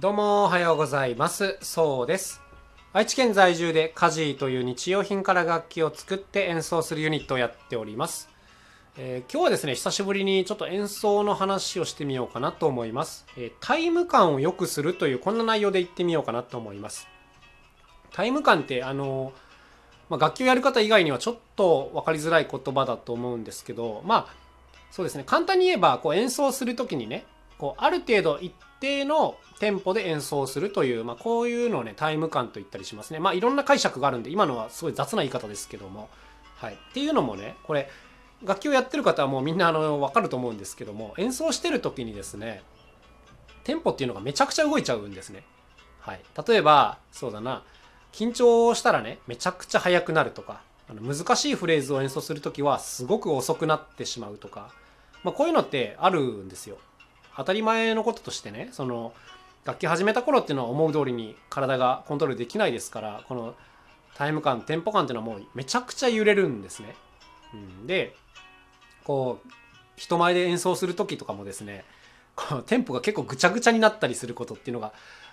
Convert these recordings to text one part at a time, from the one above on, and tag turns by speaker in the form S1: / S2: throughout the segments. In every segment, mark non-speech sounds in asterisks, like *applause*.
S1: どうもおはようございます。そうです。愛知県在住でカジーという日用品から楽器を作って演奏するユニットをやっております。えー今日はですね、久しぶりにちょっと演奏の話をしてみようかなと思います。えータイム感を良くするというこんな内容で言ってみようかなと思います。タイム感ってあのまあ、楽器をやる方以外にはちょっと分かりづらい言葉だと思うんですけどまあそうですね簡単に言えばこう演奏する時にねこうある程度一定のテンポで演奏するという、まあ、こういうのをねタイム感と言ったりしますね。まあいろんな解釈があるんで今のはすごい雑な言い方ですけども。はい。っていうのもねこれ楽器をやってる方はもうみんなあの分かると思うんですけども演奏してる時にですねテンポっていうのがめちゃくちゃ動いちゃうんですね。はい。例えばそうだな。緊張したらねめちゃくちゃ速くなるとかあの難しいフレーズを演奏する時はすごく遅くなってしまうとか、まあ、こういうのってあるんですよ。当たり前のこととしてねその楽器始めた頃っていうのは思う通りに体がコントロールできないですからこのタイム感テンポ感っていうのはもうめちゃくちゃ揺れるんですね、うん、でこう人前で演奏する時とかもですねこうテンポが結構ぐちゃぐちゃになったりすることっていうのが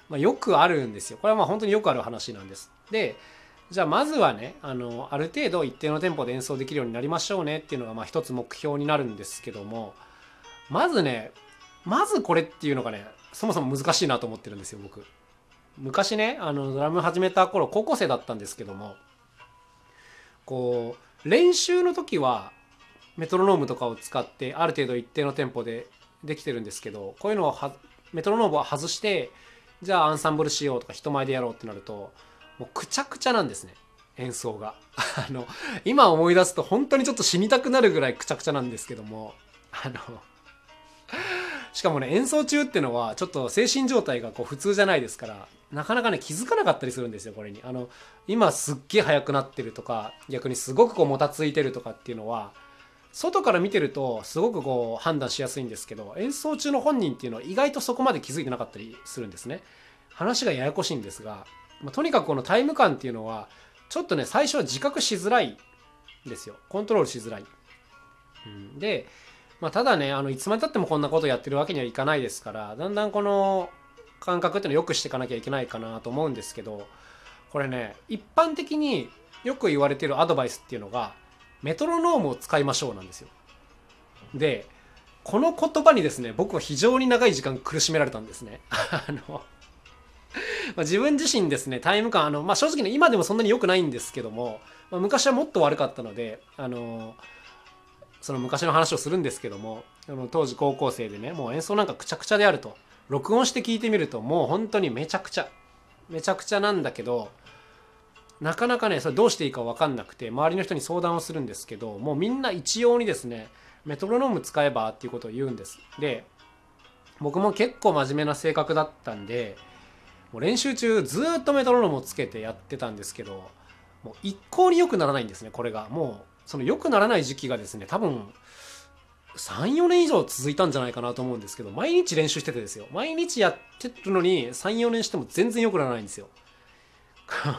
S1: まあ、よくあるんですよ。これはまあ本当によくある話なんです。で、じゃあまずはね、あの、ある程度一定のテンポで演奏できるようになりましょうねっていうのがまあ一つ目標になるんですけども、まずね、まずこれっていうのがね、そもそも難しいなと思ってるんですよ、僕。昔ね、あの、ドラム始めた頃、高校生だったんですけども、こう、練習の時は、メトロノームとかを使ってある程度一定のテンポでできてるんですけど、こういうのをメトロノームを外して、じゃあアンサンブルしようとか人前でやろうってなるともうくちゃくちゃなんですね演奏が *laughs* あの今思い出すと本当にちょっと死にたくなるぐらいくちゃくちゃなんですけどもあのしかもね演奏中っていうのはちょっと精神状態がこう普通じゃないですからなかなかね気づかなかったりするんですよこれに。あの今すっげえ速くなってるとか逆にすごくこうもたついてるとかっていうのは外から見てるとすごくこう判断しやすいんですけど演奏中の本人っていうのは意外とそこまで気づいてなかったりするんですね。話がややこしいんですが、まあ、とにかくこのタイム感っていうのはちょっとね最初は自覚しづらいんですよ。コントロールしづらい、うん、で、まあ、ただねあのいつまでたってもこんなことやってるわけにはいかないですからだんだんこの感覚っていうのを良くしていかなきゃいけないかなと思うんですけどこれね一般的によく言われてるアドバイスっていうのがメトロノームを使いましょうなんですよ。で、この言葉にですね、僕は非常に長い時間苦しめられたんですね。*laughs* あの、ま、自分自身ですね、タイム感、あの、まあ、正直ね、今でもそんなに良くないんですけども、まあ、昔はもっと悪かったので、あの、その昔の話をするんですけども、当時高校生でね、もう演奏なんかくちゃくちゃであると、録音して聞いてみると、もう本当にめちゃくちゃ、めちゃくちゃなんだけど、なかなかねそれどうしていいか分かんなくて周りの人に相談をするんですけどもうみんな一様にですねメトロノーム使えばっていうことを言うんです。で僕も結構真面目な性格だったんでもう練習中ずっとメトロノームをつけてやってたんですけどもう一向に良くならないんですねこれが。もうその良くならない時期がですね多分34年以上続いたんじゃないかなと思うんですけど毎日練習しててですよ毎日やってるのに34年しても全然良くならないんですよ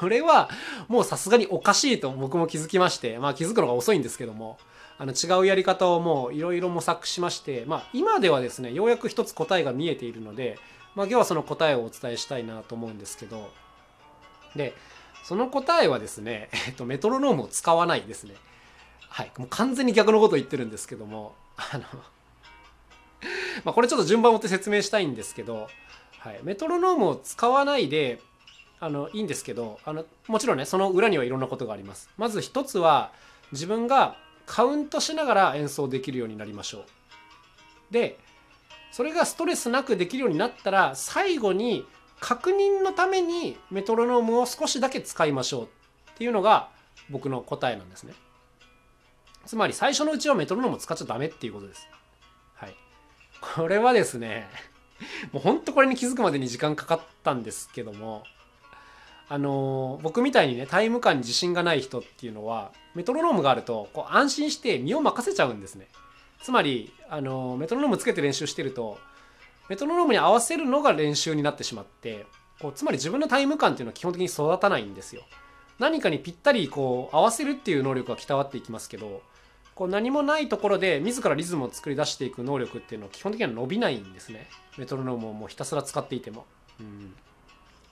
S1: これはもうさすがにおかしいと僕も気づきまして、まあ気づくのが遅いんですけども、あの違うやり方をもういろいろ模索しまして、まあ今ではですね、ようやく一つ答えが見えているので、まあ今日はその答えをお伝えしたいなと思うんですけど、で、その答えはですね、えっと、メトロノームを使わないですね。はい。もう完全に逆のことを言ってるんですけども、あの、まこれちょっと順番を追って説明したいんですけど、はい。メトロノームを使わないで、あのいいんですけどあのもちろんねその裏にはいろんなことがありますまず一つは自分がカウントしながら演奏できるようになりましょうでそれがストレスなくできるようになったら最後に確認のためにメトロノームを少しだけ使いましょうっていうのが僕の答えなんですねつまり最初のうちはメトロノーム使っちゃダメっていうことです。はい。これはですね *laughs* もうほんとこれに気づくまでに時間かかったんですけどもあのー僕みたいにねタイム感に自信がない人っていうのはメトロノームがあるとこう安心して身を任せちゃうんですね。つまり、あのーメトロノームつけて練習してるとメトロノームに合わせるのが練習になってしまってこうつまり自分のタイム感っていうのは基本的に育たないんですよ。何かにぴったりこう合わせるっていう能力が鍛わっていきますけどこう何もないところで自らリズムを作り出していく能力っていうのは基本的には伸びないんですね。メトロノームをもうひたすら使っていても。うん、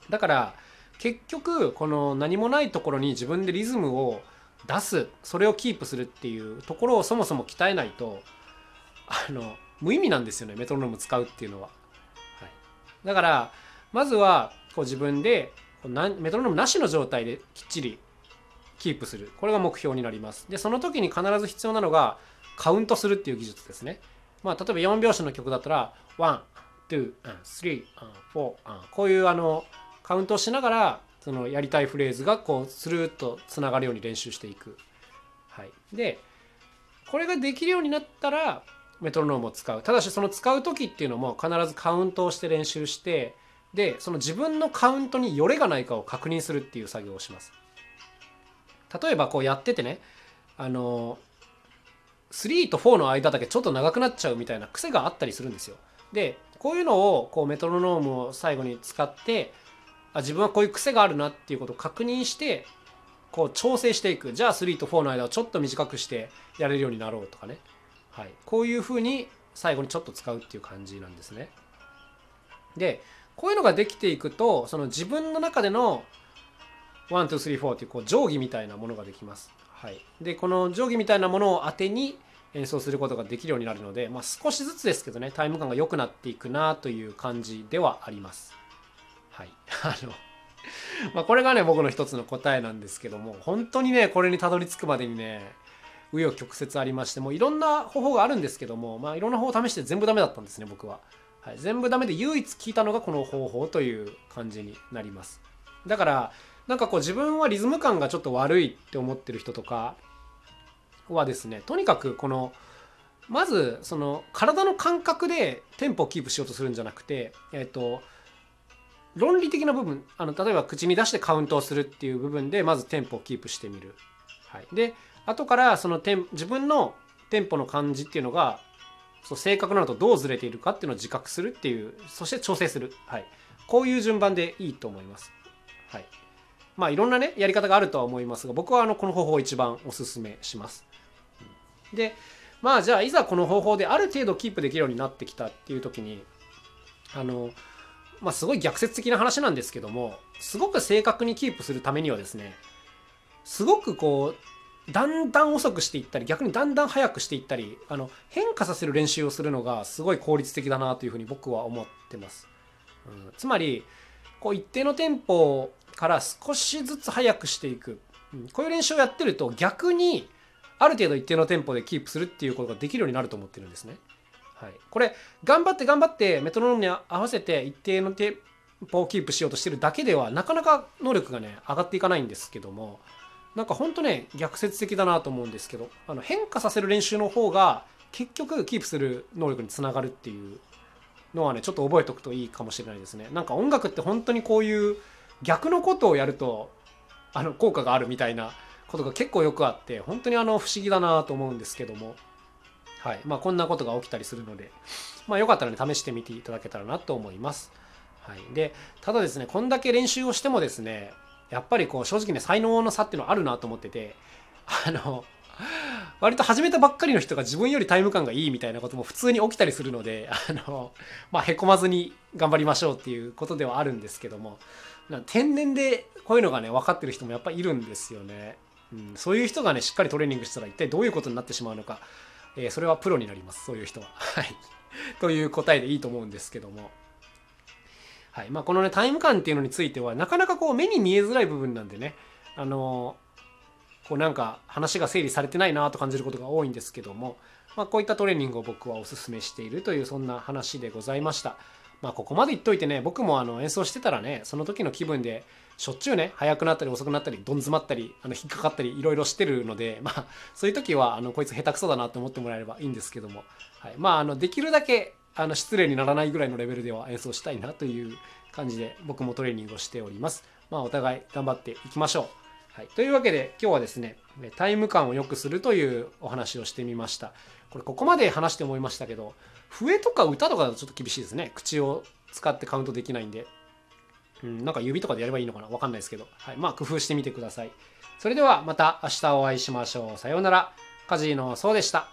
S1: だから結局この何もないところに自分でリズムを出すそれをキープするっていうところをそもそも鍛えないとあの無意味なんですよねメトロノーム使うっていうのは。はい、だからまずはこう自分でメトロノームなしの状態できっちりキープする。これが目標になります。でその時に必ず必要なのがカウントするっていう技術ですね。まあ例えば4拍子の曲だったら1 2 3 4こういうあのカウントをしながらそのやりたいフレーズがこうスルーッとつながるように練習していく。はい。でこれができるようになったらメトロノームを使う。ただしその使う時っていうのも必ずカウントをして練習してでその自分のカウントによれがないかを確認するっていう作業をします。例えばこうやっててねあの3と4の間だけちょっと長くなっちゃうみたいな癖があったりするんですよ。でこういうのをこうメトロノームを最後に使ってあ自分はこういう癖があるなっていうことを確認してこう調整していく。じゃあ3と4の間をちょっと短くしてやれるようになろうとかね、はい、こういうふうに最後にちょっと使うっていう感じなんですね。でこういうのができていくとその自分の中での1234っていうこう定規みたいなものができます。はい、でこの定規みたいなものを当てに演奏することができるようになるので、まあ、少しずつですけどねタイム感が良くなっていくなという感じではあります。はい、*laughs* あのまあこれがね僕の一つの答えなんですけども本当にねこれにたどり着くまでにね紆余曲折ありましてもういろんな方法があるんですけども、まあ、いろんな方法を試して全部ダメだったんですね僕は。はい、全部ダメで唯一聞いたのがこの方法という感じになります。だからなんかこう自分はリズム感がちょっと悪いって思ってる人とかはですねとにかくこのまずその体の感覚でテンポをキープしようとするんじゃなくてえっ、と論理的な部分あの例えば口に出してカウントをするっていう部分でまずテンポをキープしてみる。はい、で後からそのテン自分のテンポの感じっていうのがそう正確なのとどうずれているかっていうのを自覚するっていうそして調整する、はい、こういう順番でいいと思います。はいまあいろんなねやり方があるとは思いますが僕はあのこの方法を一番おすすめします。でまあじゃあいざこの方法である程度キープできるようになってきたっていう時にあのまあすごい逆説的な話なんですけどもすごく正確にキープするためにはですねすごくこうだんだん遅くしていったり逆にだんだん速くしていったりあの変化させる練習をするのがすごい効率的だなというふうに僕は思ってます。うん、つまりこう一定のテンポから少しずつ速くしていく、うん、こういう練習をやってると逆にある程度一定のテンポでキープするっていうことができるようになると思ってるんですね。はい、これ頑張って頑張ってメトロノームに合わせて一定のテンポをキープしようとしてるだけではなかなか能力がね上がっていかないんですけどもなんかほんとね逆説的だなと思うんですけどあの変化させる練習の方が結局キープする能力につながるっていうのはねちょっと覚えておくといいかもしれないですね。なんか音楽って本当にこういう逆のことをやるとあの効果があるみたいなことが結構よくあって本当にあの不思議だなと思うんですけども、はい。まあ、こんなことが起きたりするので、まあ、よかったらね試してみていただけたらなと思います。はい、でただですねこんだけ練習をしてもですねやっぱりこう正直ね才能の差っていうのはあるなと思っててあの割と始めたばっかりの人が自分よりタイム感がいいみたいなことも普通に起きたりするので *laughs* あの、まあ、へこまずに頑張りましょうっていうことではあるんですけども。天然でこういうのがね分かってる人もやっぱいるんですよね、うん、そういう人がねしっかりトレーニングしたら一体どういうことになってしまうのか、えー、それはプロになります。そういう人は。*laughs* はい。という答えでいいと思うんですけども。はい。まあ、このねタイム感っていうのについてはなかなかこう目に見えづらい部分なんでね。あのこうなんか話が整理されてないなと感じることが多いんですけども、まあ、こういったトレーニングを僕はおすすめしているというそんな話でございました。まあ、ここまで言っといてね僕もあの演奏してたらねその時の気分でしょっちゅうね速くなったり遅くなったりどん詰まったりあの引っかかったりいろいろしてるので、まあ、そういう時はあのこいつ下手くそだなと思ってもらえればいいんですけども、はい、まああのできるだけあの失礼にならないぐらいのレベルでは演奏したいなという感じで僕もトレーニングをしております。まあ、お互い頑張っていきましょう。はい、というわけで今日はですねタイム感を良くするというお話をしてみました。これここまで話して思いましたけど笛とか歌とかだとちょっと厳しいですね。口を使ってカウントできないんで、うん、なんか指とかでやればいいのかな？わかんないですけど、はい、まあ工夫してみてください。それではまた明日お会いしましょう。さようなら。カジーのそうでした。